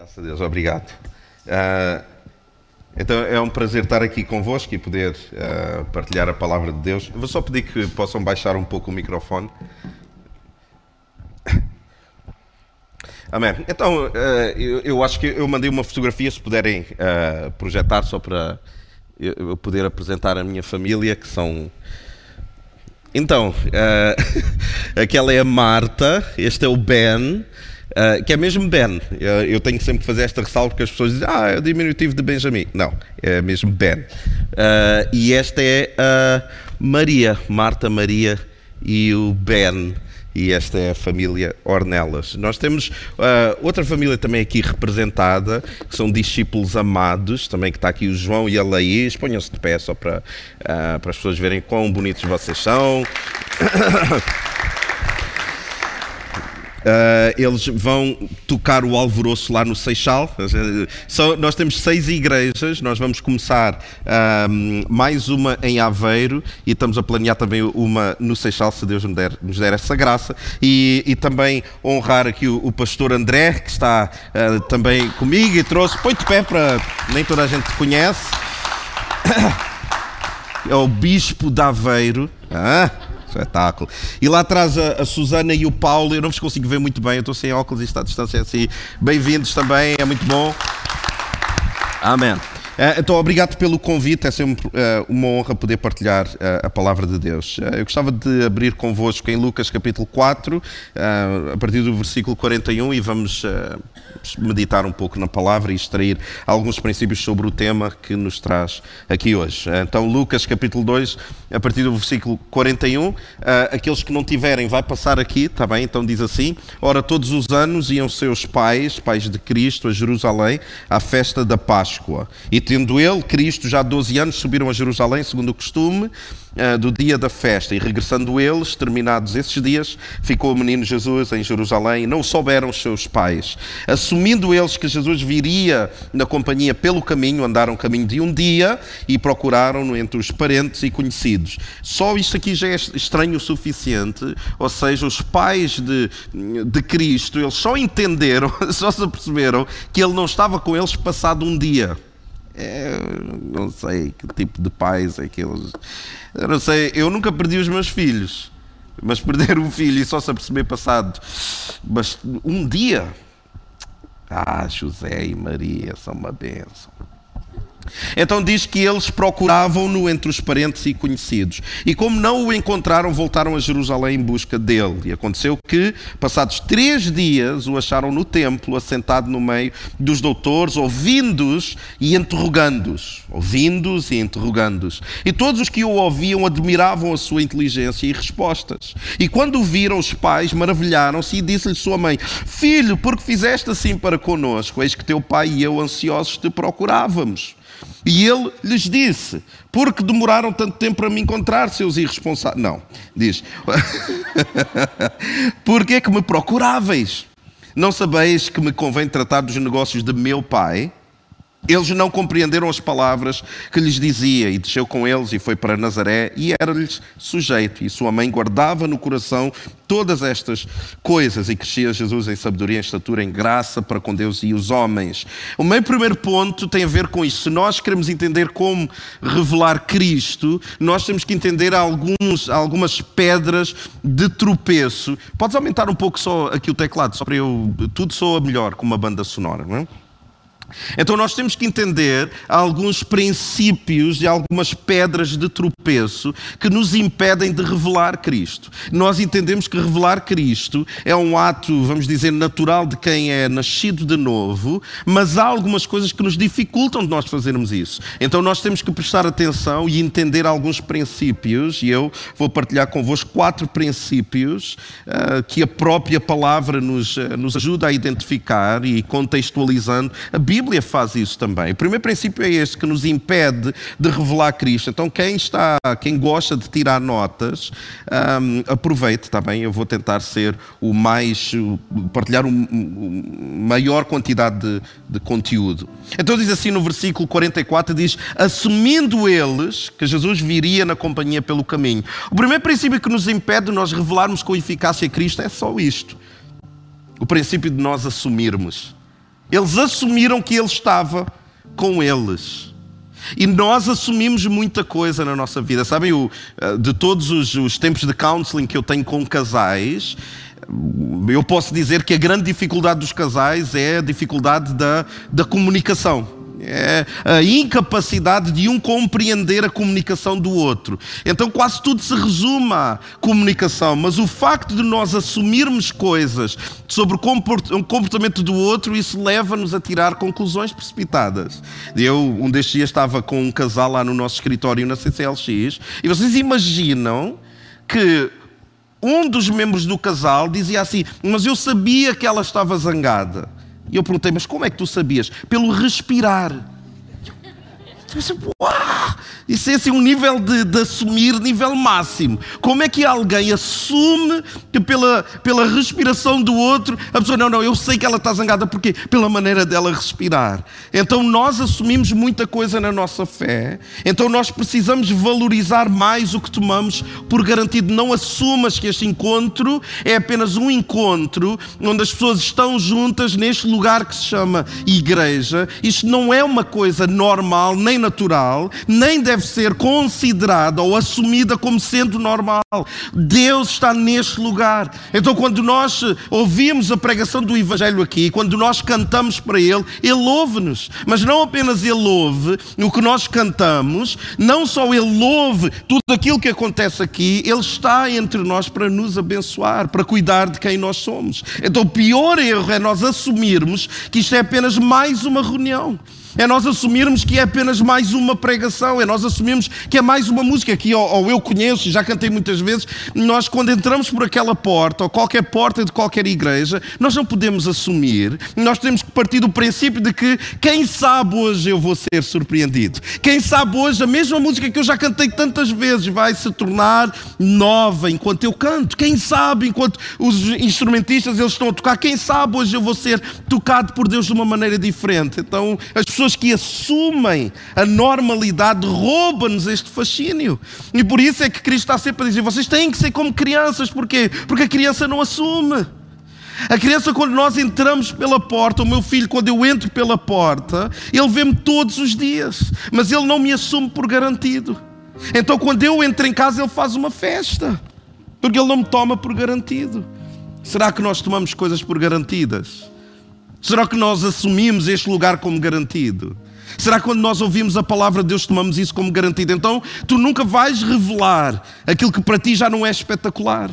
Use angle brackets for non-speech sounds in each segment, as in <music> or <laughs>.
Graças a Deus, obrigado. Uh, então é um prazer estar aqui convosco e poder uh, partilhar a palavra de Deus. Eu vou só pedir que possam baixar um pouco o microfone. Amém. Então, uh, eu, eu, acho que eu mandei uma fotografia, se puderem projetar, só para eu poder apresentar a minha família, que são. Então, <laughs> aquela é a Marta, este é o Ben. Uh, que é mesmo Ben. Eu, eu, tenho sempre que fazer esta ressalva porque as pessoas dizem, ah, é o diminutivo de Benjamin. Não, é mesmo Ben. Uh, e esta é a Maria, Marta Maria e o Ben. E esta é a família Ornelas. Nós temos uh, outra família também aqui representada, que são discípulos amados, também que está aqui o João e a Laís. Ponham-se de pé só para, para as pessoas verem quão bonitos vocês são. <coughs> Uh, eles vão tocar o alvoroço lá no Seixal. Nós temos seis igrejas, nós vamos começar uh, mais uma em Aveiro e estamos a planear também uma no Seixal, se Deus nos der, nos der essa graça. E, e, também honrar aqui o, o pastor André, que está uh, também comigo e trouxe. Põe de pé para. Nem toda a gente conhece. <coughs> É o Bispo de Aveiro. Ah, Espetáculo. E lá atrás a, a, Susana e o Paulo, eu não vos consigo ver muito bem, eu estou sem óculos e está a distância assim. Bem-vindos também, é muito bom. Amém. Eh, então, obrigado pelo convite, é sempre eh, uma honra poder partilhar eh, a palavra de Deus. Eu gostava de abrir convosco em Lucas capítulo 4, a partir do versículo 41, e vamos meditar um pouco na palavra e extrair alguns princípios sobre o tema que nos traz aqui hoje. Então, Lucas capítulo 2, a partir do versículo 41, aqueles que não tiverem, vai passar aqui, está bem? Então diz assim: Ora, todos os anos iam seus pais, pais de Cristo, a Jerusalém, à festa da Páscoa. E Tendo ele, Cristo, já 12 anos, subiram a Jerusalém, segundo o costume, uh, do dia da festa. E regressando eles, terminados esses dias, ficou o menino Jesus em Jerusalém. E não souberam os seus pais. Assumindo eles que Jesus viria na companhia pelo caminho, andaram caminho de um dia e procuraram-no entre os parentes e conhecidos. Só isto aqui já é estranho o suficiente. Ou seja, os pais de, de Cristo, eles só entenderam, <laughs> só se aperceberam que ele não estava com eles passado um dia. É, não sei que tipo de pais é que eles. Eu não sei, eu nunca perdi os meus filhos, mas perder um filho e só se aperceber passado mas um dia. Ah, José e Maria são uma bênção. Então diz que eles procuravam-no entre os parentes e conhecidos. E como não o encontraram, voltaram a Jerusalém em busca dele. E aconteceu que, passados três dias, o acharam no templo, assentado no meio dos doutores, ouvindo-os e interrogando-os. Ouvindo-os e interrogando-os. E todos os que o ouviam admiravam a sua inteligência e respostas. E quando o viram, os pais maravilharam-se e disse-lhe sua mãe: Filho, por que fizeste assim para conosco? Eis que teu pai e eu ansiosos te procurávamos. E ele lhes disse: Porque demoraram tanto tempo para me encontrar, seus irresponsáveis? Não, diz: <laughs> Porque é que me procuráveis? Não sabeis que me convém tratar dos negócios de meu pai? Eles não compreenderam as palavras que lhes dizia e desceu com eles e foi para Nazaré e era-lhes sujeito. E sua mãe guardava no coração todas estas coisas e crescia Jesus em sabedoria, em estatura, em graça para com Deus e os homens. O meu primeiro ponto tem a ver com isso. Se nós queremos entender como revelar Cristo, nós temos que entender alguns, algumas pedras de tropeço. Podes aumentar um pouco só aqui o teclado, só para eu. Tudo soa melhor com uma banda sonora, não é? Então nós temos que entender alguns princípios e algumas pedras de tropeço que nos impedem de revelar Cristo. Nós entendemos que revelar Cristo é um ato, vamos dizer, natural de quem é nascido de novo, mas há algumas coisas que nos dificultam de nós fazermos isso. Então nós temos que prestar atenção e entender alguns princípios, e eu vou partilhar convosco quatro princípios uh, que a própria palavra nos, uh, nos ajuda a identificar e contextualizando a Bíblia Bíblia faz isso também. O primeiro princípio é este que nos impede de revelar Cristo. Então, quem está, quem gosta de tirar notas, um, aproveite, está bem? Eu vou tentar ser o mais, partilhar uma maior quantidade de, de conteúdo. Então diz assim no versículo 44, diz, assumindo eles que Jesus viria na companhia pelo caminho. O primeiro princípio que nos impede de nós revelarmos com eficácia Cristo é só isto. O princípio de nós assumirmos Eles assumiram que ele estava com eles. E nós assumimos muita coisa na nossa vida. Sabem, o, eh, de todos os, os tempos de counseling que eu tenho com casais, eu posso dizer que a grande dificuldade dos casais é a dificuldade da, da comunicação é a incapacidade de um compreender a comunicação do outro. Então quase tudo se resume à comunicação, mas o facto de nós assumirmos coisas sobre o comportamento do outro, isso leva-nos a tirar conclusões precipitadas. Eu, um destes dias, estava com um casal lá no nosso escritório na CCLX e vocês imaginam que um dos membros do casal dizia assim: Mas eu sabia que ela estava zangada. E eu perguntei, mas como é que tu sabias? Pelo respirar. Uau! Isso é assim um nível de, de, assumir, nível máximo. Como é que alguém assume que pela, pela respiração do outro, a pessoa, não, não, eu sei que ela está zangada, porque pela maneira dela respirar. Então nós assumimos muita coisa na nossa fé, então nós precisamos valorizar mais o que tomamos por garantido. Não assumas que este encontro é apenas um encontro onde as pessoas estão juntas neste lugar que se chama igreja. Isto não é uma coisa normal, nem natural, nem deve ser considerada ou assumida como sendo normal. Deus está neste lugar. Então, quando nós ouvimos a pregação do Evangelho aqui, quando nós cantamos para Ele, Ele ouve-nos. Mas não apenas Ele ouve o que nós cantamos, não só Ele ouve tudo aquilo que acontece aqui, Ele está entre nós para nos abençoar, para cuidar de quem nós somos. Então, o pior erro é nós assumirmos que isto é apenas mais uma reunião. É nós assumirmos que é apenas mais uma pregação, é nós assumirmos que é mais uma música que ou, ou eu conheço, já cantei muitas vezes. Nós, quando entramos por aquela porta, ou qualquer porta de qualquer igreja, nós não podemos assumir, nós temos que partir do princípio de que, quem sabe hoje eu vou ser surpreendido. Quem sabe hoje a mesma música que eu já cantei tantas vezes vai se tornar nova enquanto eu canto. Quem sabe enquanto os instrumentistas eles estão a tocar, quem sabe hoje eu vou ser tocado por Deus de uma maneira diferente. Então, as pessoas pessoas que assumem a normalidade roubam-nos este fascínio. E por isso é que Cristo está sempre a dizer: vocês têm que ser como crianças. Porquê? Porque a criança não assume. A criança, quando nós entramos pela porta, o meu filho, quando eu entro pela porta, ele vê-me todos os dias, mas ele não me assume por garantido. Então, quando eu entro em casa, ele faz uma festa, porque ele não me toma por garantido. Será que nós tomamos coisas por garantidas? Será que nós assumimos este lugar como garantido? Será que quando nós ouvimos a palavra de Deus tomamos isso como garantido? Então tu nunca vais revelar aquilo que para ti já não é espetacular.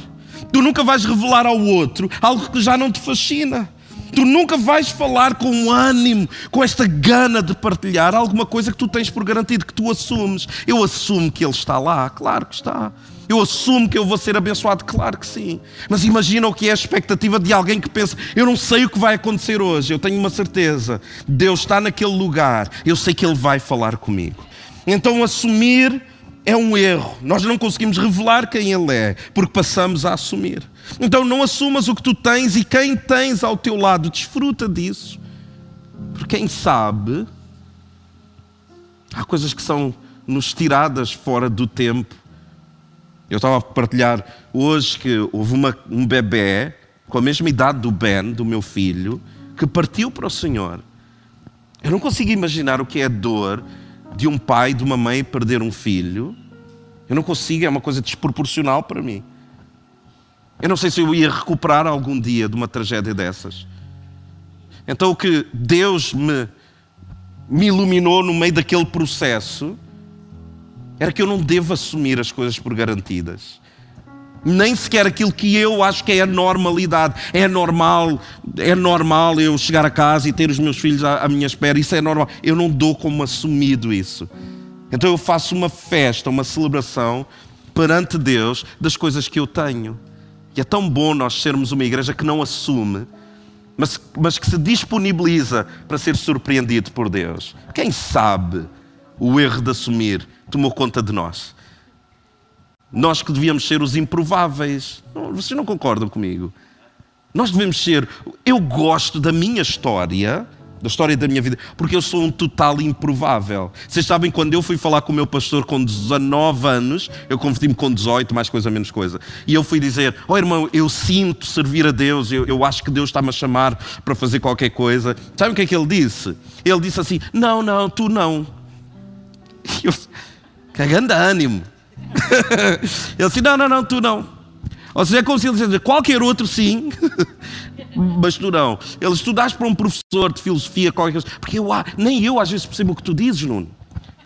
Tu nunca vais revelar ao outro algo que já não te fascina. Tu nunca vais falar com ânimo, com esta gana de partilhar alguma coisa que tu tens por garantido, que tu assumes. Eu assumo que Ele está lá, claro que está. Eu assumo que eu vou ser abençoado, claro que sim. Mas imagina o que é a expectativa de alguém que pensa: eu não sei o que vai acontecer hoje, eu tenho uma certeza. Deus está naquele lugar, eu sei que Ele vai falar comigo. Então assumir é um erro. Nós não conseguimos revelar quem Ele é, porque passamos a assumir. Então não assumas o que tu tens e quem tens ao teu lado, desfruta disso. Porque quem sabe, há coisas que são nos tiradas fora do tempo eu estava a partilhar hoje que houve uma, um bebê com a mesma idade do Ben, do meu filho, que partiu para o Senhor. Eu não consigo imaginar o que é a dor de um pai, de uma mãe perder um filho. Eu não consigo, é uma coisa desproporcional para mim. Eu não sei se eu ia recuperar algum dia de uma tragédia dessas. Então, o que Deus me, me iluminou no meio daquele processo era que eu não devo assumir as coisas por garantidas. Nem sequer aquilo que eu acho que é a normalidade. É normal, é normal eu chegar a casa e ter os meus filhos à, à minha espera. Isso é normal. Eu não dou como assumido isso. Então eu faço uma festa, uma celebração perante Deus das coisas que eu tenho. E é tão bom nós sermos uma igreja que não assume, mas, mas que se disponibiliza para ser surpreendido por Deus. Quem sabe o erro de assumir tomou conta de nós. Nós que devíamos ser os improváveis. Vocês não concordam comigo? Nós devemos ser. Eu gosto da minha história da história da minha vida, porque eu sou um total improvável. Vocês sabem, quando eu fui falar com o meu pastor com 19 anos, eu converti-me com 18, mais coisa, menos coisa, e eu fui dizer: Oh irmão, eu sinto servir a Deus, eu, eu acho que Deus está-me a chamar para fazer qualquer coisa. Sabem o que é que ele disse? Ele disse assim: Não, não, tu não. Grande ânimo. <laughs> ele disse: Não, não, não, tu não. Ou seja, é como se ele dissesse: Qualquer outro sim. <laughs> mas tu não. Ele estudaste para um professor de filosofia, qualquer coisa, porque eu, nem eu às vezes percebo o que tu dizes, Nuno.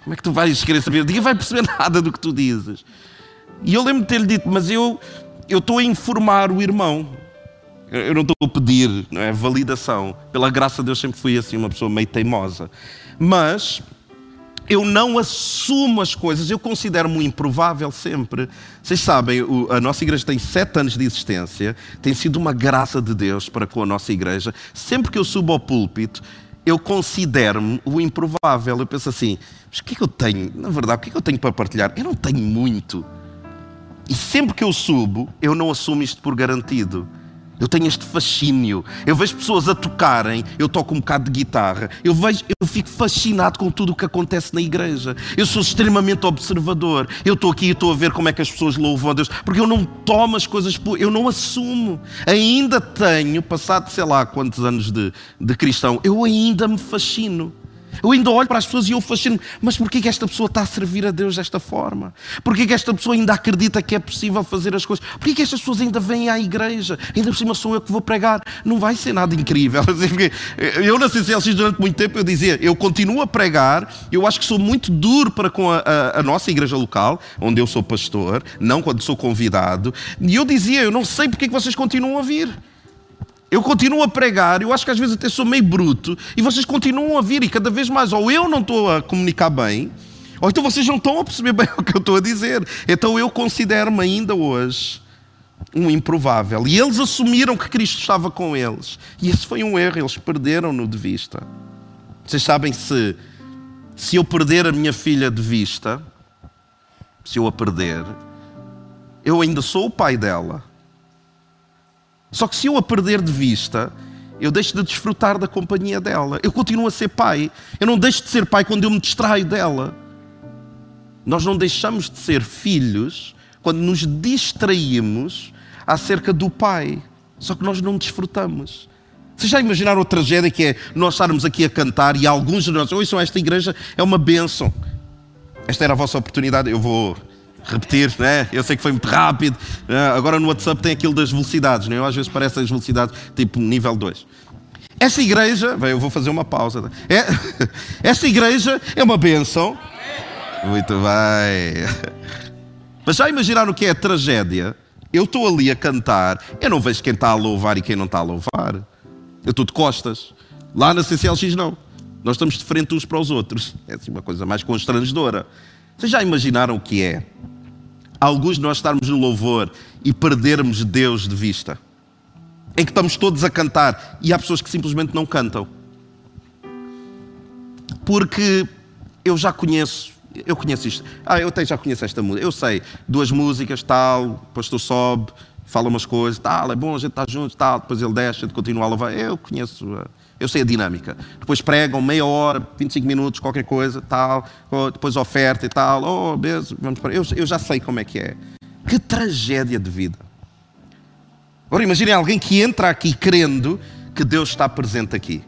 Como é que tu vais querer saber? Ninguém vai perceber <laughs> nada do que tu dizes. E eu lembro de ter-lhe dito, mas eu, eu estou a informar o irmão. Eu não estou a pedir não é, validação. Pela graça de Deus sempre fui assim, uma pessoa meio teimosa. Mas eu não assumo as coisas, eu considero-me improvável sempre. Vocês sabem, a nossa igreja tem sete anos de existência, tem sido uma graça de Deus para com a nossa igreja. Sempre que eu subo ao púlpito, eu considero-me o improvável. Eu penso assim, mas o que é que eu tenho? Na verdade, o que é que eu tenho para partilhar? Eu não tenho muito. E sempre que eu subo, eu não assumo isto por garantido. Eu tenho este fascínio. Eu vejo pessoas a tocarem, eu toco um bocado de guitarra. Eu vejo, eu fico fascinado com tudo o que acontece na igreja. Eu sou extremamente observador. Eu estou aqui e estou a ver como é que as pessoas louvam a Deus, porque eu não tomo as coisas, eu não assumo. Ainda tenho, passado sei lá quantos anos de, de cristão, eu ainda me fascino. Eu ainda olho para as pessoas e eu fascino mas porquê que esta pessoa está a servir a Deus desta forma? Porquê que esta pessoa ainda acredita que é possível fazer as coisas? Porquê que estas pessoas ainda vêm à igreja? Ainda por cima sou eu que vou pregar. Não vai ser nada incrível. <laughs> Eu na CCLX durante muito tempo eu dizia, eu continuo a pregar, eu acho que sou muito duro para com a, a, a nossa igreja local, onde eu sou pastor, não quando sou convidado, e eu dizia, eu não sei porque que vocês continuam a vir. Eu continuo a pregar, eu acho que às vezes até sou meio bruto, e vocês continuam a vir, e cada vez mais, ou eu não estou a comunicar bem, ou então vocês não estão a perceber bem <laughs> o que eu estou a dizer. Então eu considero-me ainda hoje um improvável. E eles assumiram que Cristo estava com eles. E esse foi um erro, eles perderam-no de vista. Vocês sabem se, se eu perder a minha filha de vista, se eu a perder, eu ainda sou o pai dela. Só que se eu a perder de vista, eu deixo de desfrutar da companhia dela. Eu continuo a ser pai. Eu não deixo de ser pai quando eu me distraio dela. Nós não deixamos de ser filhos quando nos distraímos acerca do pai. Só que nós não desfrutamos. Vocês já imaginaram a tragédia que é nós estarmos aqui a cantar e alguns de nós, ouçam, esta igreja é uma bênção. Esta era a vossa oportunidade, eu vou repetir, né? Eu sei que foi muito rápido. Né? Agora no WhatsApp tem aquilo das velocidades, né? Eu às vezes parece as velocidades tipo nível 2. Esta igreja, bem, eu vou fazer uma pausa. É, <laughs> esta igreja é uma benção. Muito bem. <laughs> Mas já imaginaram o que é a tragédia? Eu estou ali a cantar, eu não vejo quem está a louvar e quem não está a louvar. Eu estou de costas. Lá na CCLX não. Nós estamos de frente uns para os outros. É assim uma coisa mais constrangedora. Vocês já imaginaram o que é? Alguns de nós estarmos no louvor e perdermos Deus de vista. Em que estamos todos a cantar e há pessoas que simplesmente não cantam. Porque eu já conheço, eu conheço isto. Ah, eu até já conheço esta música. Eu sei, duas músicas, tal, o pastor sobe, fala umas coisas, tal, é bom, a gente está junto, tal, depois ele desce, a gente continua a louvar. Eu conheço uh, eu sei a dinâmica. Depois pregam meia hora, 25 minutos, qualquer coisa, tal. Depois oferta e tal. Oh, beleza, vamos para. Eu, eu já sei como é que é. Que tragédia de vida. Agora imaginem alguém que entra aqui crendo que Deus está presente aqui.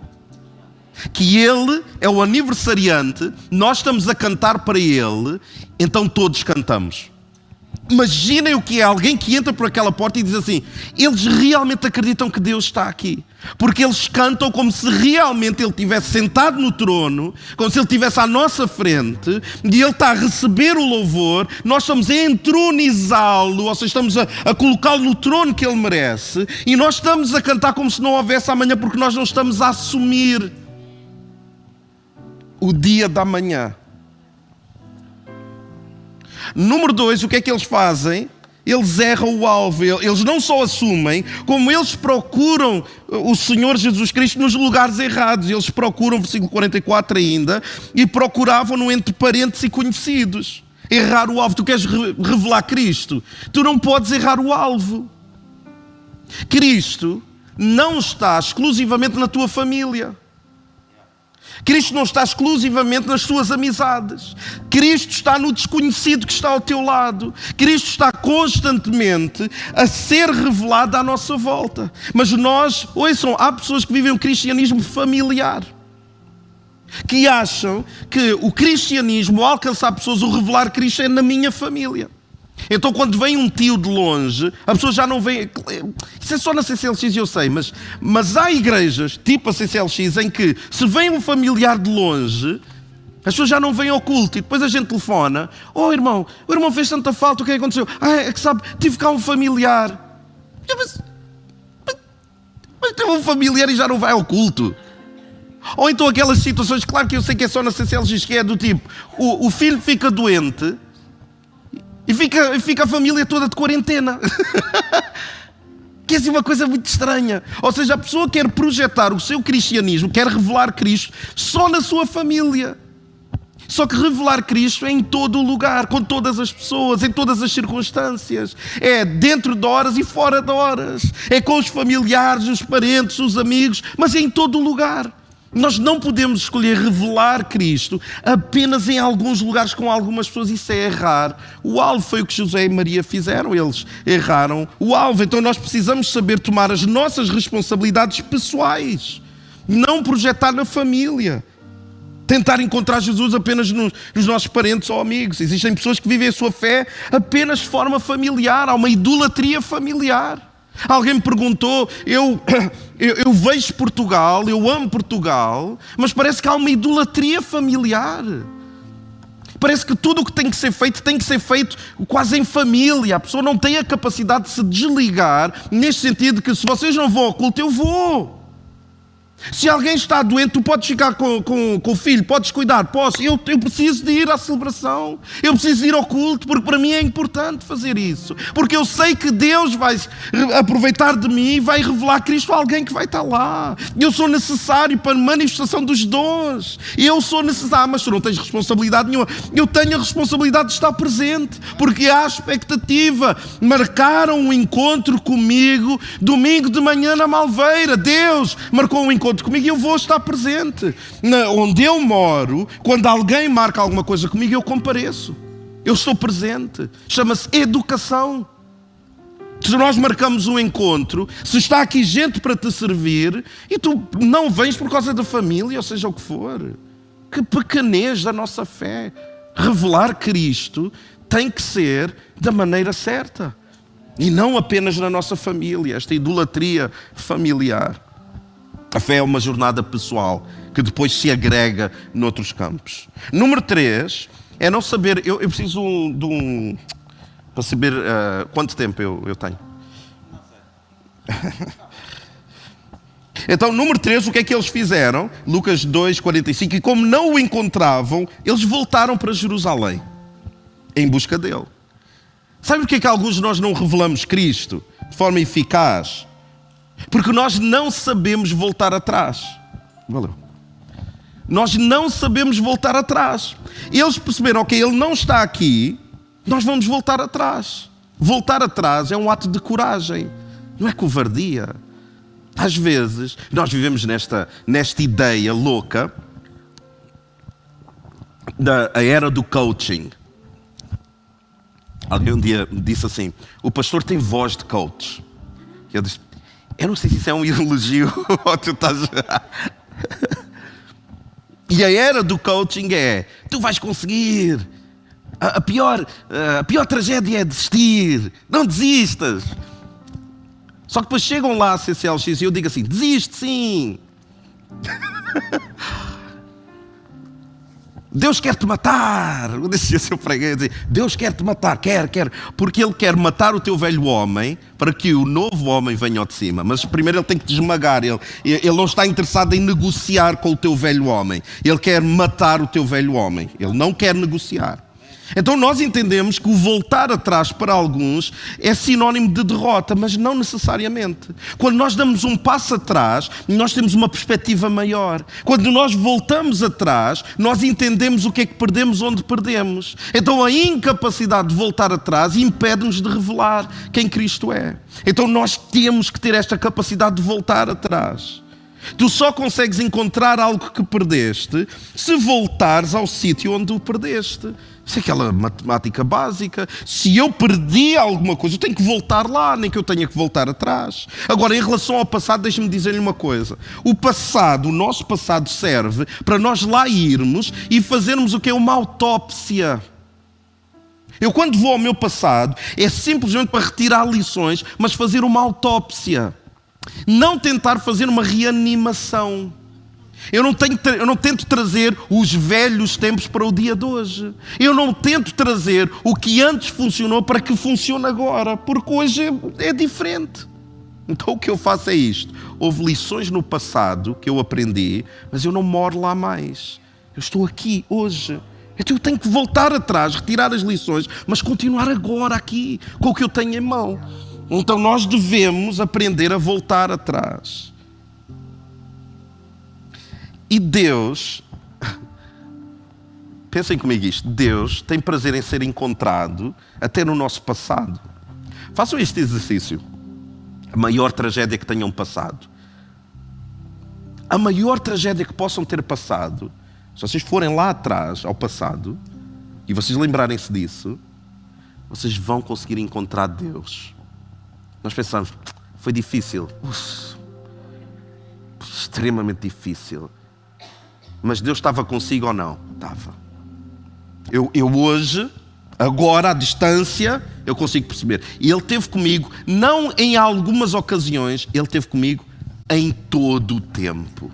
Que Ele é o aniversariante, nós estamos a cantar para Ele, então todos cantamos. Imaginem o que é alguém que entra por aquela porta e diz assim: eles realmente acreditam que Deus está aqui. Porque eles cantam como se realmente Ele estivesse sentado no trono, como se Ele estivesse à nossa frente, e Ele está a receber o louvor, nós estamos a entronizá-lo, ou seja, estamos a, a colocá-lo no trono que Ele merece, e nós estamos a cantar como se não houvesse amanhã, porque nós não estamos a assumir o dia da manhã. Número dois, o que é que eles fazem? Eles erram o alvo, eles não só assumem, como eles procuram o Senhor Jesus Cristo nos lugares errados. Eles procuram, versículo 44 ainda, e procuravam-no entre parentes e conhecidos. Errar o alvo. Tu queres revelar Cristo? Tu não podes errar o alvo. Cristo não está exclusivamente na tua família. Cristo não está exclusivamente nas suas amizades. Cristo está no desconhecido que está ao teu lado. Cristo está constantemente a ser revelado à nossa volta. Mas nós, ouçam, há pessoas que vivem o cristianismo familiar. Que acham que o cristianismo, ao alcançar pessoas, o revelar Cristo é na minha família. Então, quando vem um tio de longe, a pessoa já não vem. Isso é só na CCLX, eu sei, mas, mas há igrejas, tipo a CCLX, em que se vem um familiar de longe, as pessoas já não vêm ao culto e depois a gente telefona: Oh irmão, o irmão fez tanta falta, o que é que aconteceu? Ah, é que sabe, tive cá um familiar. Mas, mas, mas teve um familiar e já não vai ao culto. Ou então aquelas situações, claro que eu sei que é só na CCLX, que é do tipo: o, o filho fica doente e fica, fica a família toda de quarentena. <laughs> que é assim uma coisa muito estranha. Ou seja, a pessoa quer projetar o seu cristianismo, quer revelar Cristo só na sua família. Só que revelar Cristo é em todo o lugar, com todas as pessoas, em todas as circunstâncias. É dentro de horas e fora de horas. É com os familiares, os parentes, os amigos, mas é em todo o lugar. Nós não podemos escolher revelar Cristo apenas em alguns lugares com algumas pessoas, isso é errar. O alvo foi o que José e Maria fizeram, eles erraram o alvo. Então nós precisamos saber tomar as nossas responsabilidades pessoais, não projetar na família. Tentar encontrar Jesus apenas nos, nos, nossos parentes ou amigos. Existem pessoas que vivem a sua fé apenas de forma familiar, há uma idolatria familiar. Alguém me perguntou, eu, <coughs> eu, eu, vejo Portugal, eu amo Portugal, mas parece que há uma idolatria familiar. Parece que tudo o que tem que ser feito tem que ser feito quase em família. A pessoa não tem a capacidade de se desligar, neste sentido que se vocês não vão ao culto, eu vou. Se alguém está doente, tu podes ficar com, com, com o filho, podes cuidar, posso. Eu, eu preciso de ir à celebração, eu preciso ir ao culto, porque para mim é importante fazer isso. Porque eu sei que Deus vai aproveitar de mim e vai revelar Cristo a alguém que vai estar lá. Eu sou necessário para a manifestação dos dons. Eu sou necessário, ah, mas tu não tens responsabilidade nenhuma. Eu tenho a responsabilidade de estar presente, porque há expectativa. Marcaram um encontro comigo domingo de manhã na Malveira. Deus marcou um encontro encontro comigo, eu vou estar presente. Na, onde eu moro, quando alguém marca alguma coisa comigo, eu compareço. Eu estou presente. Chama-se educação. Se nós marcamos um encontro, se está aqui gente para te servir e tu não vens por causa da família, ou seja o que for, que pequenez da nossa fé. Revelar Cristo tem que ser da maneira certa e não apenas na nossa família, esta idolatria familiar. A fé é uma jornada pessoal que depois se agrega noutros campos. Número 3 é não saber. Eu, eu preciso de um. para saber uh, quanto tempo eu, eu tenho. <laughs> então, número 3, o que é que eles fizeram? Lucas 2, 45. E como não o encontravam, eles voltaram para Jerusalém em busca dele. Sabe porquê que alguns de nós não revelamos Cristo de forma eficaz? Porque nós não sabemos voltar atrás. Valeu. Nós não sabemos voltar atrás. Eles perceberam, ok, ele não está aqui, nós vamos voltar atrás. Voltar atrás é um ato de coragem, não é covardia. Às vezes, nós vivemos nesta, nesta ideia louca da era do coaching. Alguém um dia me disse assim: o pastor tem voz de coach. Eu disse: eu não sei se isso é um elogio <laughs> ou tu estás. e a era do coaching é: tu vais conseguir. A, a, pior, a pior tragédia é desistir. Não desistas. Só que depois chegam lá a CCLX e eu digo assim: desiste sim. <laughs> Deus quer te matar. Eu disse eu preguei, dizer, Deus quer te matar, quer, quer, porque Ele quer matar o teu velho homem para que o novo homem venha ao de cima. Mas primeiro Ele tem que te esmagar. Ele, ele não está interessado em negociar com o teu velho homem. Ele quer matar o teu velho homem. Ele não quer negociar. Então nós entendemos que o voltar atrás para alguns é sinónimo de derrota, mas não necessariamente. Quando nós damos um passo atrás, nós temos uma perspectiva maior. Quando nós voltamos atrás, nós entendemos o que é que perdemos onde perdemos. Então a incapacidade de voltar atrás impede-nos de revelar quem Cristo é. Então nós temos que ter esta capacidade de voltar atrás. Tu só consegues encontrar algo que perdeste se voltares ao sítio onde o perdeste. Isso é aquela matemática básica. Se eu perdi alguma coisa, eu tenho que voltar lá, nem que eu tenha que voltar atrás. Agora, em relação ao passado, deixe-me dizer-lhe uma coisa. O passado, o nosso passado, serve para nós lá irmos e fazermos o que é uma autópsia. Eu, quando vou ao meu passado, é simplesmente para retirar lições, mas fazer uma autópsia. Não tentar fazer uma reanimação. Eu não, tenho, eu não tento trazer os velhos tempos para o dia de hoje. Eu não tento trazer o que antes funcionou para que funcione agora, porque hoje é, é diferente. Então o que eu faço é isto. Houve lições no passado que eu aprendi, mas eu não moro lá mais. Eu estou aqui hoje. Então eu tenho que voltar atrás, retirar as lições, mas continuar agora aqui, com o que eu tenho em mão. Então nós devemos aprender a voltar atrás. E Deus, <laughs> pensem comigo isto: Deus tem prazer em ser encontrado até no nosso passado. Façam este exercício. A maior tragédia que tenham passado. A maior tragédia que possam ter passado, se vocês forem lá atrás, ao passado, e vocês lembrarem-se disso, vocês vão conseguir encontrar Deus. Nós pensamos, foi difícil. Uf, extremamente difícil. Mas Deus estava consigo ou não? Estava. Eu, eu hoje, agora, à distância, eu consigo perceber. E Ele teve comigo, não em algumas ocasiões, Ele teve comigo em todo o tempo.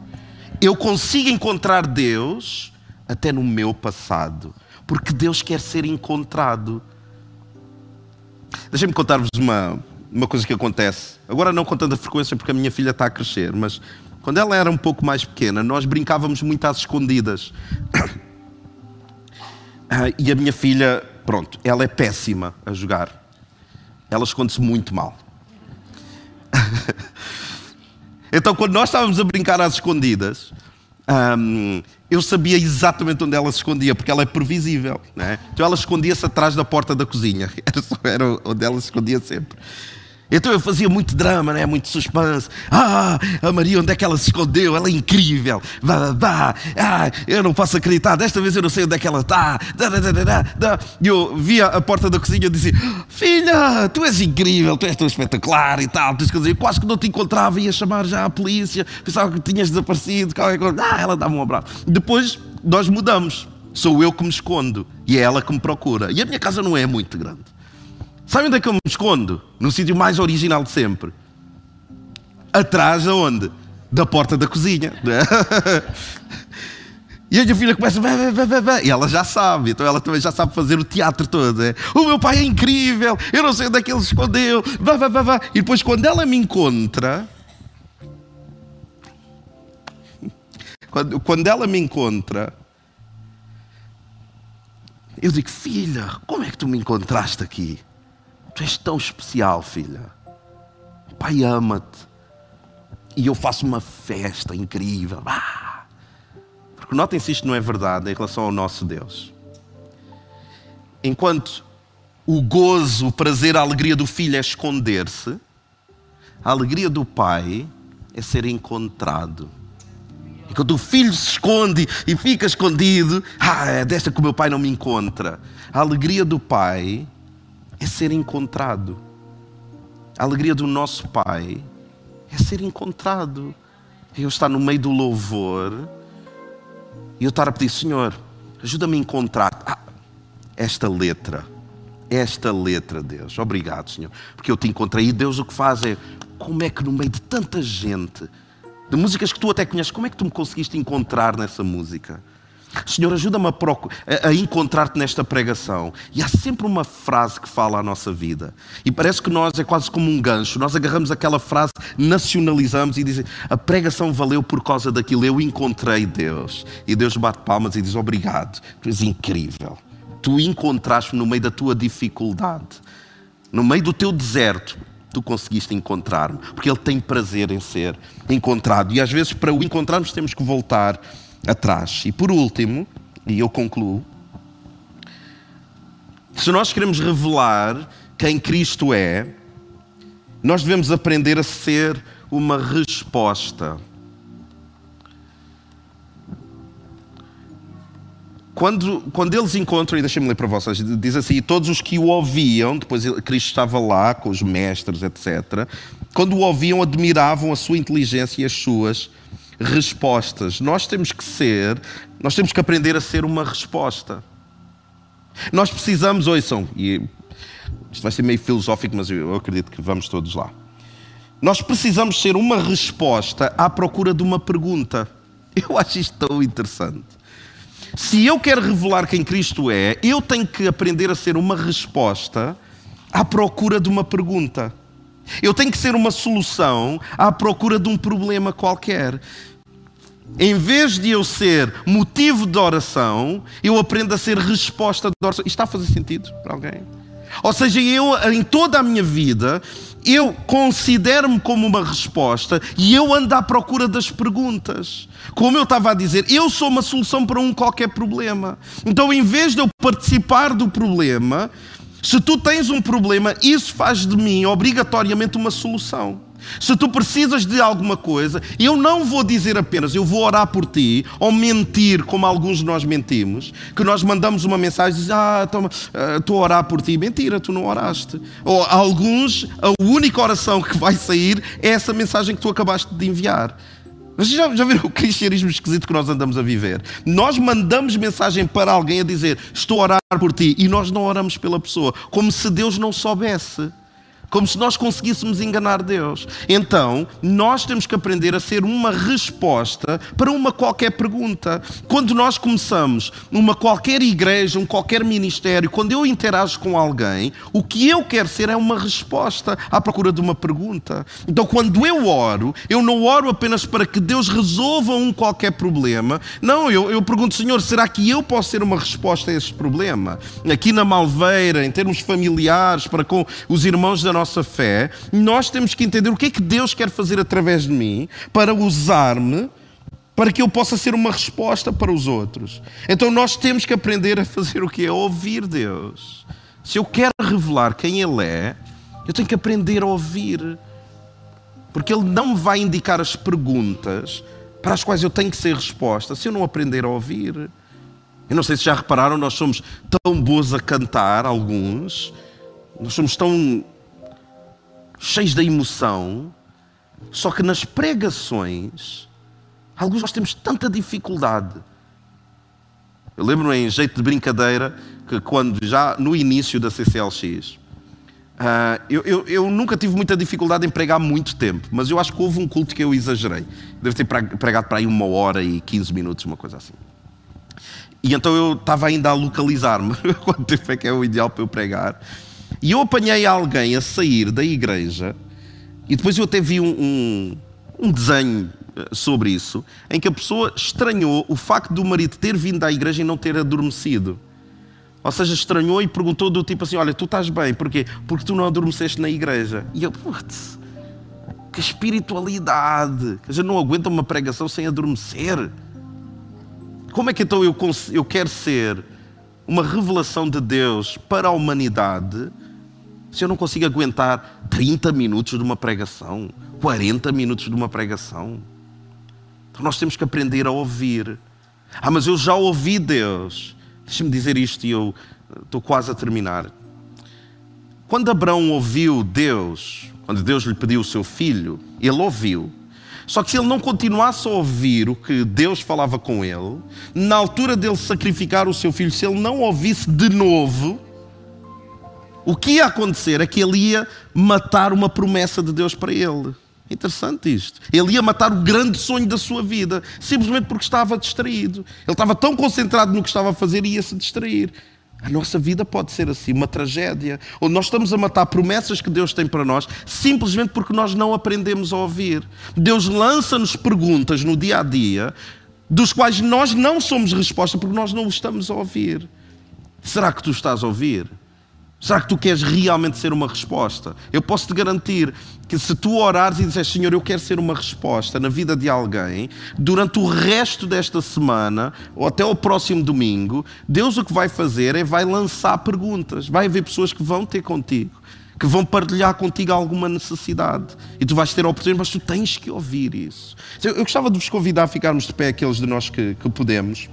Eu consigo encontrar Deus até no meu passado, porque Deus quer ser encontrado. Deixem-me contar-vos uma, uma coisa que acontece. Agora não com tanta frequência porque a minha filha está a crescer, mas quando ela era um pouco mais pequena, nós brincávamos muito às escondidas. <coughs> Ah, e a minha filha, pronto, ela é péssima a jogar. Ela esconde-se muito mal. <laughs> então, quando nós estávamos a brincar às escondidas, um, eu sabia exatamente onde ela se escondia, porque ela é previsível. Né? Então, ela escondia-se atrás da porta da cozinha. <laughs> Era, só, onde ela se escondia sempre. Então eu fazia muito drama, né? muito suspense. Ah, a Maria, onde é que ela se escondeu? Ela é incrível. Bah, bah. Ah, eu não posso acreditar. Desta vez eu não sei onde é que ela está. E eu via a porta da cozinha e dizia: Filha, tu és incrível, tu és tão espetacular e tal. Eu quase que não te encontrava, ia chamar já a polícia. Pensava que tinhas desaparecido. Ah, ela dá-me um abraço. Depois nós mudamos. Sou eu que me escondo e é ela que me procura. E a minha casa não é muito grande. Sabe onde é que eu me escondo? No sítio mais original de sempre. Atrás aonde? Da porta da cozinha. <laughs> E a minha filha começa, bah, bah, bah, e ela já sabe, então ela também já sabe fazer o teatro todo. É? O meu pai é incrível, eu não sei onde é que ele se escondeu. E depois, quando ela me encontra, <laughs> quando, quando ela me encontra, eu digo: Filha, como é que tu me encontraste aqui? Tu és tão especial, filha. O pai ama-te. E eu faço uma festa incrível. Ah! Porque notem se isto não é verdade em relação ao nosso Deus. Enquanto o gozo, o prazer, a alegria do filho é esconder-se, a alegria do pai é ser encontrado. E quando o filho se esconde e fica escondido, ah, é desta que o meu pai não me encontra. A alegria do pai é ser encontrado. A alegria do nosso Pai é ser encontrado. Eu estar no meio do louvor e eu estar a pedir, Senhor, ajuda-me a encontrar ah, esta letra. Esta letra, Deus. Obrigado, Senhor. Porque eu te encontrei. E Deus o que faz é, como é que no meio de tanta gente, de músicas que tu até conheces, como é que tu me conseguiste encontrar nessa música? Senhor, ajuda-me a, a encontrar-te nesta pregação. E há sempre uma frase que fala a nossa vida. E parece que nós é quase como um gancho. Nós agarramos aquela frase, nacionalizamos e dizemos: a pregação valeu por causa daquilo. Eu encontrei Deus. E Deus bate palmas e diz: Obrigado, tu és incrível. Tu encontraste no meio da tua dificuldade, no meio do teu deserto. Tu conseguiste encontrar-me, porque Ele tem prazer em ser encontrado. E às vezes, para o encontrarmos, temos que voltar atrás. E por último, e eu concluo, se nós queremos revelar quem Cristo é, nós devemos aprender a ser uma resposta. Quando, quando eles encontram, e deixem-me ler para vocês, diz assim: todos os que o ouviam, depois Cristo estava lá com os mestres, etc., quando o ouviam, admiravam a sua inteligência e as suas respostas. Nós temos que ser, nós temos que aprender a ser uma resposta. Nós precisamos, ouçam, e isto vai ser meio filosófico, mas eu acredito que vamos todos lá. Nós precisamos ser uma resposta à procura de uma pergunta. Eu acho isto tão interessante. Se eu quero revelar quem Cristo é, eu tenho que aprender a ser uma resposta à procura de uma pergunta. Eu tenho que ser uma solução à procura de um problema qualquer. Em vez de eu ser motivo de oração, eu aprendo a ser resposta de oração. Isto está a fazer sentido para alguém? Ou seja, eu, em toda a minha vida, eu considero-me como uma resposta e eu ando à procura das perguntas. Como eu estava a dizer, eu sou uma solução para um qualquer problema. Então, em vez de eu participar do problema, se tu tens um problema, isso faz de mim obrigatoriamente uma solução. Se tu precisas de alguma coisa, eu não vou dizer apenas eu vou orar por ti ou mentir, como alguns de nós mentimos, que nós mandamos uma mensagem e dizemos, ah, ah, estou a orar por ti. Mentira, tu não oraste. Ou alguns, a única oração que vai sair é essa mensagem que tu acabaste de enviar. Mas já, já viram o cristianismo esquisito que nós andamos a viver? Nós mandamos mensagem para alguém a dizer estou a orar por ti e nós não oramos pela pessoa, como se Deus não soubesse como se nós conseguíssemos enganar Deus. Então, nós temos que aprender a ser uma resposta para uma qualquer pergunta. Quando nós começamos uma qualquer igreja, um qualquer ministério, quando eu interajo com alguém, o que eu quero ser é uma resposta à procura de uma pergunta. Então, quando eu oro, eu não oro apenas para que Deus resolva um qualquer problema. Não, eu, eu pergunto, Senhor, será que eu posso ser uma resposta a esse problema? Aqui na Malveira, em termos familiares, para com os irmãos da nossa fé, nós temos que entender o que é que Deus quer fazer através de mim para usar-me para que eu possa ser uma resposta para os outros. Então nós temos que aprender a fazer o que é ouvir Deus. Se eu quero revelar quem Ele é, eu tenho que aprender a ouvir, porque Ele não vai indicar as perguntas para as quais eu tenho que ser resposta se eu não aprender a ouvir. Eu não sei se já repararam, nós somos tão boas a cantar, alguns, nós somos tão cheios de emoção, só que nas pregações, alguns nós temos tanta dificuldade. Eu lembro-me em jeito de brincadeira que quando já no início da CCLX, uh, ah, eu, eu, eu, nunca tive muita dificuldade em pregar muito tempo, mas eu acho que houve um culto que eu exagerei. Deve ter pregado para aí uma hora e 15 minutos, uma coisa assim. E então eu estava ainda a localizar-me <laughs> quanto tempo é que é o ideal para eu pregar. E eu apanhei alguém a sair da igreja, e depois eu até vi um, um, um desenho eh, sobre isso, em que a pessoa estranhou o facto do marido ter vindo à igreja e não ter adormecido. Ou seja, estranhou e perguntou do tipo assim: Olha, tu estás bem, porquê? Porque tu não adormeceste na igreja. E eu, putz, que espiritualidade! Que a gente não aguenta uma pregação sem adormecer. Como é que então eu, eu quero ser uma revelação de Deus para a humanidade se eu não consigo aguentar 30 minutos de uma pregação, 40 minutos de uma pregação, então nós temos que aprender a ouvir. Ah, mas eu já ouvi Deus. Deixa-me dizer isto e eu eh, estou quase a terminar. Quando Abraão ouviu Deus, quando Deus lhe pediu o seu filho, ele ouviu. Só que se ele não continuasse a ouvir o que Deus falava com ele, na altura dele sacrificar o seu filho, se ele não ouvisse de novo, o que ia acontecer é que ele ia matar uma promessa de Deus para ele. Interessante isto. Ele ia matar o grande sonho da sua vida, simplesmente porque estava distraído. Ele estava tão concentrado no que estava a fazer e ia se distrair. A nossa vida pode ser assim, uma tragédia, onde nós estamos a matar promessas que Deus tem para nós, simplesmente porque nós não aprendemos a ouvir. Deus lança-nos perguntas no dia a dia, dos quais nós não somos resposta porque nós não estamos a ouvir. Será que tu estás a ouvir? Será que tu queres realmente ser uma resposta? Eu posso te garantir que se tu orares e disseres, Senhor, eu quero ser uma resposta na vida de alguém, durante o resto desta semana, ou até o próximo domingo, Deus o que vai fazer é vai lançar perguntas. Vai haver pessoas que vão ter contigo, que vão partilhar contigo alguma necessidade. E tu vais ter a oportunidade, mas tu tens que ouvir isso. Eu, gostava de vos convidar a ficarmos de pé, aqueles de nós que, que podemos.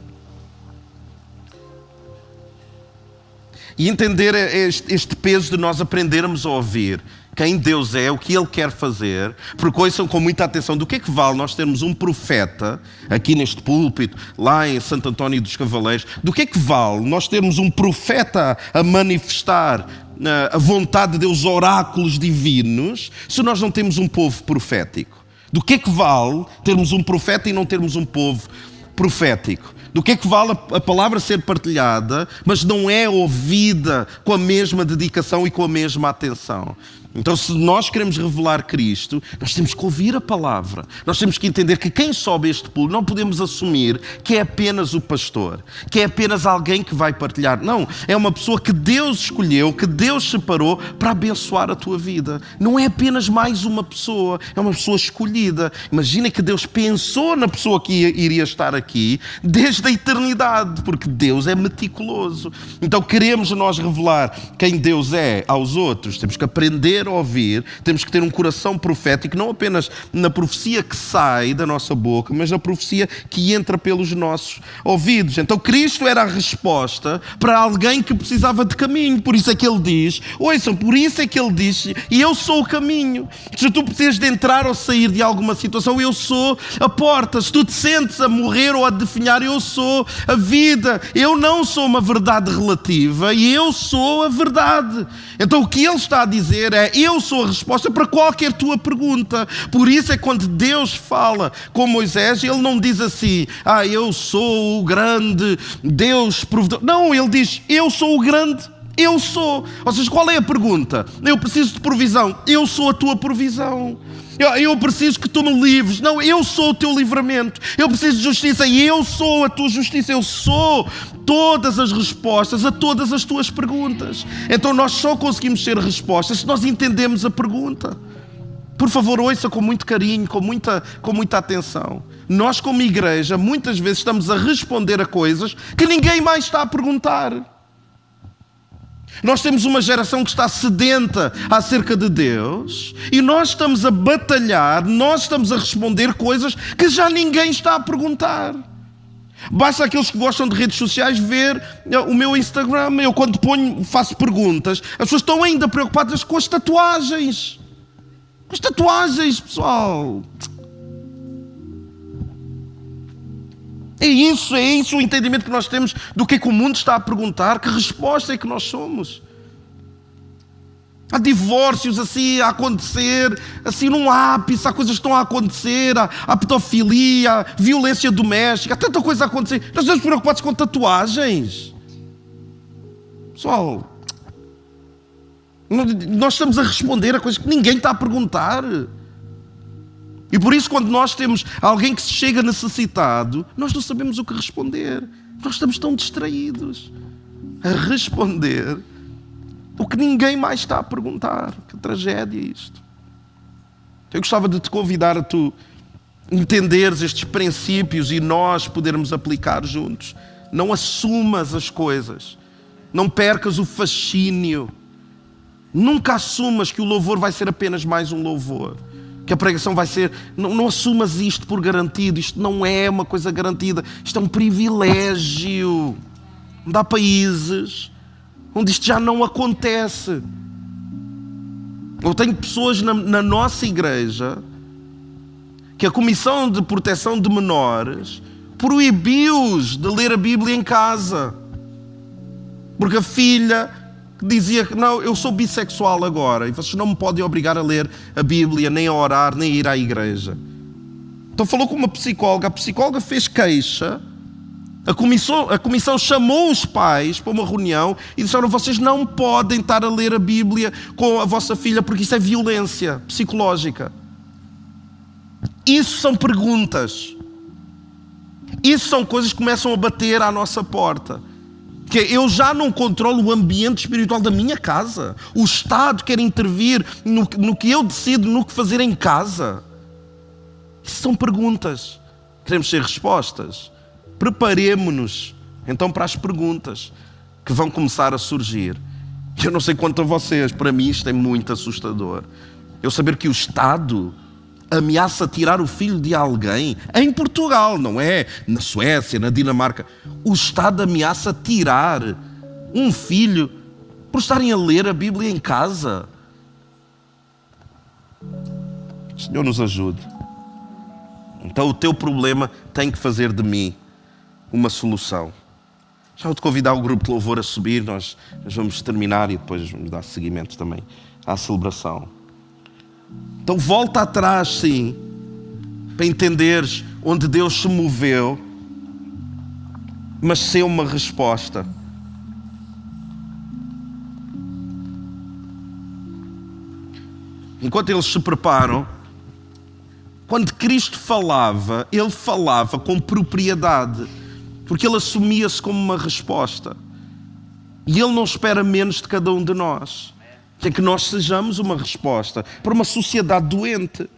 E entender este, este peso de nós aprendermos a ouvir quem Deus é, o que Ele quer fazer, porque ouçam com muita atenção do que é que vale nós termos um profeta aqui neste púlpito, lá em Santo António dos Cavaleiros, do que é que vale nós termos um profeta a manifestar a vontade de Deus, oráculos divinos, se nós não temos um povo profético? Do que é que vale termos um profeta e não termos um povo profético? Do que é que vale a palavra ser partilhada, mas não é ouvida com a mesma dedicação e com a mesma atenção? Então, se nós queremos revelar Cristo, nós temos que ouvir a palavra. Nós temos que entender que quem sobe este pulo, não podemos assumir que é apenas o pastor, que é apenas alguém que vai partilhar. Não, é uma pessoa que Deus escolheu, que Deus separou para abençoar a tua vida. Não é apenas mais uma pessoa, é uma pessoa escolhida. Imagina que Deus pensou na pessoa que iria estar aqui desde a eternidade, porque Deus é meticuloso. Então, queremos nós revelar quem Deus é aos outros, temos que aprender a ouvir, temos que ter um coração profético, não apenas na profecia que sai da nossa boca, mas na profecia que entra pelos nossos ouvidos. Então Cristo era a resposta para alguém que precisava de caminho, por isso é que ele diz: ouçam, por isso é que ele diz, e eu sou o caminho. Se tu precisas de entrar ou sair de alguma situação, eu sou a porta. Se tu te sentes a morrer ou a definhar, eu sou a vida. Eu não sou uma verdade relativa e eu sou a verdade. Então o que ele está a dizer é: eu sou a resposta para qualquer tua pergunta. Por isso é quando Deus fala com Moisés, ele não diz assim: ah, eu sou o grande Deus provedor. Não, ele diz: eu sou o grande eu sou. Ou seja, qual é a pergunta? Eu preciso de provisão. Eu sou a tua provisão. Eu, eu, preciso que tu me livres. Não, eu sou o teu livramento. Eu preciso de justiça e eu sou a tua justiça. Eu sou todas as respostas a todas as tuas perguntas. Então nós só conseguimos ser respostas se nós entendemos a pergunta. Por favor, ouça com muito carinho, com muita, com muita atenção. Nós, como igreja, muitas vezes estamos a responder a coisas que ninguém mais está a perguntar. Nós temos uma geração que está sedenta acerca de Deus e nós estamos a batalhar, nós estamos a responder coisas que já ninguém está a perguntar. Basta aqueles que gostam de redes sociais ver eh, o meu Instagram. Eu, quando ponho, faço perguntas, as pessoas estão ainda preocupadas com as tatuagens. Com as tatuagens, pessoal. É isso, é isso o entendimento que nós temos do que, é que o mundo está a perguntar, que resposta é que nós somos. Há divórcios assim a acontecer, assim num ápice, há coisas que estão a acontecer, há, há pedofilia, violência doméstica, há tanta coisa a acontecer. Nós estamos preocupados com tatuagens. Pessoal, nós estamos a responder a coisas que ninguém está a perguntar. E por isso, quando nós temos alguém que se chega necessitado, nós não sabemos o que responder. Nós estamos tão distraídos a responder o que ninguém mais está a perguntar. Que tragédia é isto. Eu gostava de te convidar a tu entenderes estes princípios e nós podermos aplicar juntos. Não assumas as coisas. Não percas o fascínio. Nunca assumas que o louvor vai ser apenas mais um louvor que a pregação vai ser. Não, não, assumas isto por garantido, isto não é uma coisa garantida, isto é um privilégio. Há países onde isto já não acontece. Eu tenho pessoas na, na nossa igreja que a Comissão de Proteção de Menores proibiu-os de ler a Bíblia em casa. Porque a filha que dizia que não, eu sou bissexual agora e vocês não me podem obrigar a ler a Bíblia, nem a orar, nem a ir à igreja. Então falou com uma psicóloga, a psicóloga fez queixa, a comissão, a comissão chamou os pais para uma reunião e disseram: vocês não podem estar a ler a Bíblia com a vossa filha porque isso é violência psicológica. Isso são perguntas. Isso são coisas que começam a bater à nossa porta que eu já não controlo o ambiente espiritual da minha casa. O Estado quer intervir no, no que eu decido, no que fazer em casa. Isso são perguntas. Queremos ser respostas. Preparemos-nos então para as perguntas que vão começar a surgir. Eu não sei quanto a vocês, para mim isto é muito assustador. Eu saber que o Estado ameaça tirar o filho de alguém, em Portugal, não é? Na Suécia, na Dinamarca. O Estado ameaça tirar um filho por estarem a ler a Bíblia em casa. Senhor nos ajude. Então o teu problema tem que fazer de mim uma solução. Já vou te convidar o grupo de louvor a subir, nós vamos terminar e depois vamos dar seguimento também à celebração. Então volta atrás, sim, para entenderes onde Deus se moveu, mas ser uma resposta. Enquanto eles se preparam, quando Cristo falava, ele falava com propriedade porque ele assumia-se como uma resposta. E ele não espera menos de cada um de nós. É que nós sejamos uma resposta para uma sociedade doente.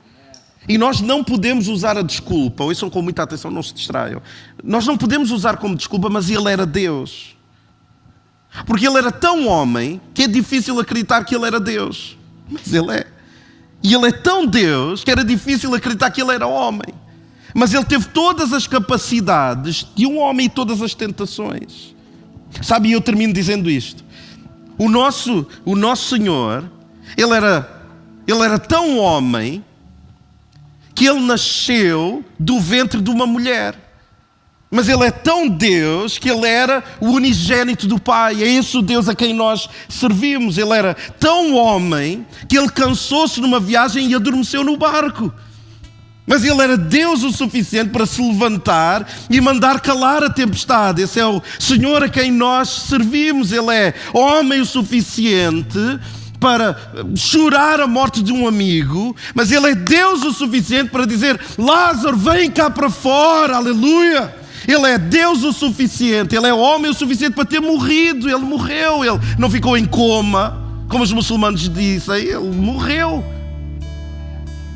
E nós não podemos usar a desculpa, ouçam com muita atenção, não se distraiam. Nós não podemos usar como desculpa, mas ele era Deus. Porque ele era tão homem que é difícil acreditar que ele era Deus. Mas ele é. E ele é tão Deus que era difícil acreditar que ele era homem. Mas ele teve todas as capacidades de um homem e todas as tentações. Sabe, e eu termino dizendo isto. O nosso, o nosso Senhor, ele era, ele era tão homem que ele nasceu do ventre de uma mulher. Mas ele é tão Deus que ele era o unigênito do Pai. É esse o Deus a quem nós servimos. Ele era tão homem que ele cansou-se numa viagem e adormeceu no barco. Mas ele era Deus o suficiente para se levantar e mandar calar a tempestade. Esse é o Senhor a quem nós servimos. Ele é homem o suficiente para chorar a morte de um amigo, mas ele é Deus o suficiente para dizer: Lázaro, vem cá para fora, aleluia. Ele é Deus o suficiente, ele é homem o suficiente para ter morrido. Ele morreu, ele não ficou em coma, como os muçulmanos dizem, ele morreu.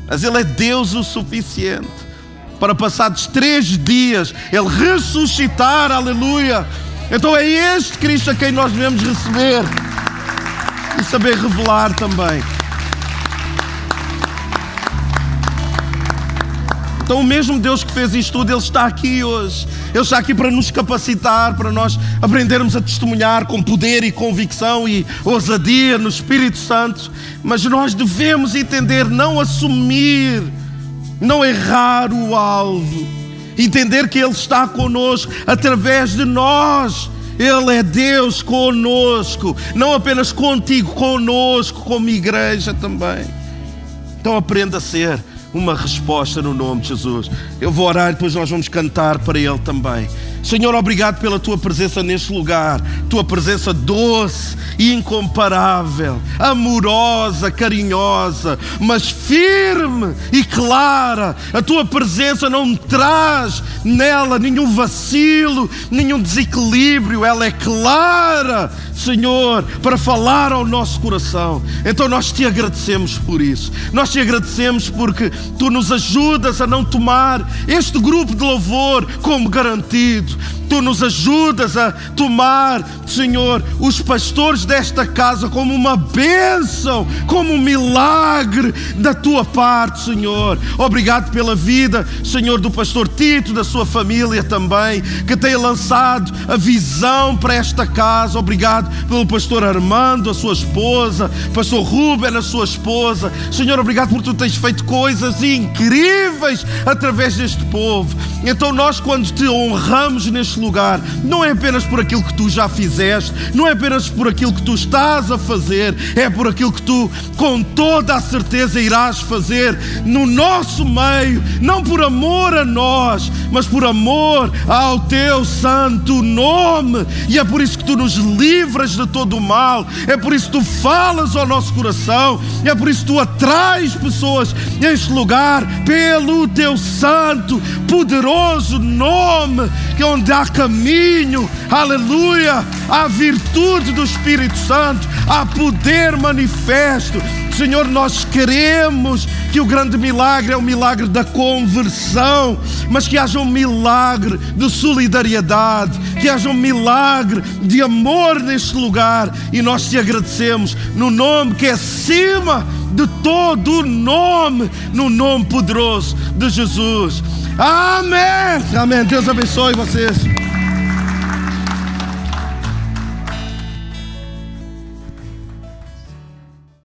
Mas Ele é Deus o suficiente para passados três dias Ele ressuscitar, aleluia. Então é este Cristo a quem nós devemos receber e saber revelar também. Então, o mesmo Deus que fez isto tudo, Ele está aqui hoje. Ele está aqui para nos capacitar, para nós aprendermos a testemunhar com poder e convicção e ousadia no Espírito Santo. Mas nós devemos entender, não assumir, não errar o alvo. Entender que Ele está conosco através de nós. Ele é Deus conosco, não apenas contigo, conosco, como igreja também. Então aprenda a ser uma resposta no nome de Jesus. Eu vou orar e depois nós vamos cantar para Ele também. Senhor, obrigado pela tua presença neste lugar, tua presença doce e incomparável, amorosa, carinhosa, mas firme e clara. A tua presença não traz nela nenhum vacilo, nenhum desequilíbrio, ela é clara, Senhor, para falar ao nosso coração. Então nós te agradecemos por isso. Nós te agradecemos porque tu nos ajudas a não tomar este grupo de louvor como garantido Tu nos ajudas a tomar, Senhor, os pastores desta casa como uma bênção, como um milagre da tua parte, Senhor. Obrigado pela vida, Senhor, do pastor Tito, da sua família também, que tem lançado a visão para esta casa. Obrigado pelo pastor Armando, a sua esposa, pastor Ruben, a sua esposa. Senhor, obrigado por tu tens feito coisas incríveis através deste povo. Então nós, quando te honramos neste lugar, não é apenas por aquilo que tu já fizeste, não é apenas por aquilo que tu estás a fazer, é por aquilo que tu, com toda a certeza, irás fazer no nosso meio, não por amor a nós, mas por amor ao teu santo nome. E é por isso que tu nos livras de todo o mal, é por isso que tu falas ao nosso coração, é por isso que tu atrais pessoas a este lugar pelo teu santo, poderoso nome, que é onde há caminho, aleluia, há virtude do Espírito Santo, há poder manifesto. Senhor, nós queremos que o grande milagre é o milagre da conversão, mas que haja um milagre de solidariedade, que haja um milagre de amor neste lugar e nós te agradecemos no nome que é acima de todo o nome, no nome poderoso de Jesus. Amém. Amém. Deus abençoe vocês.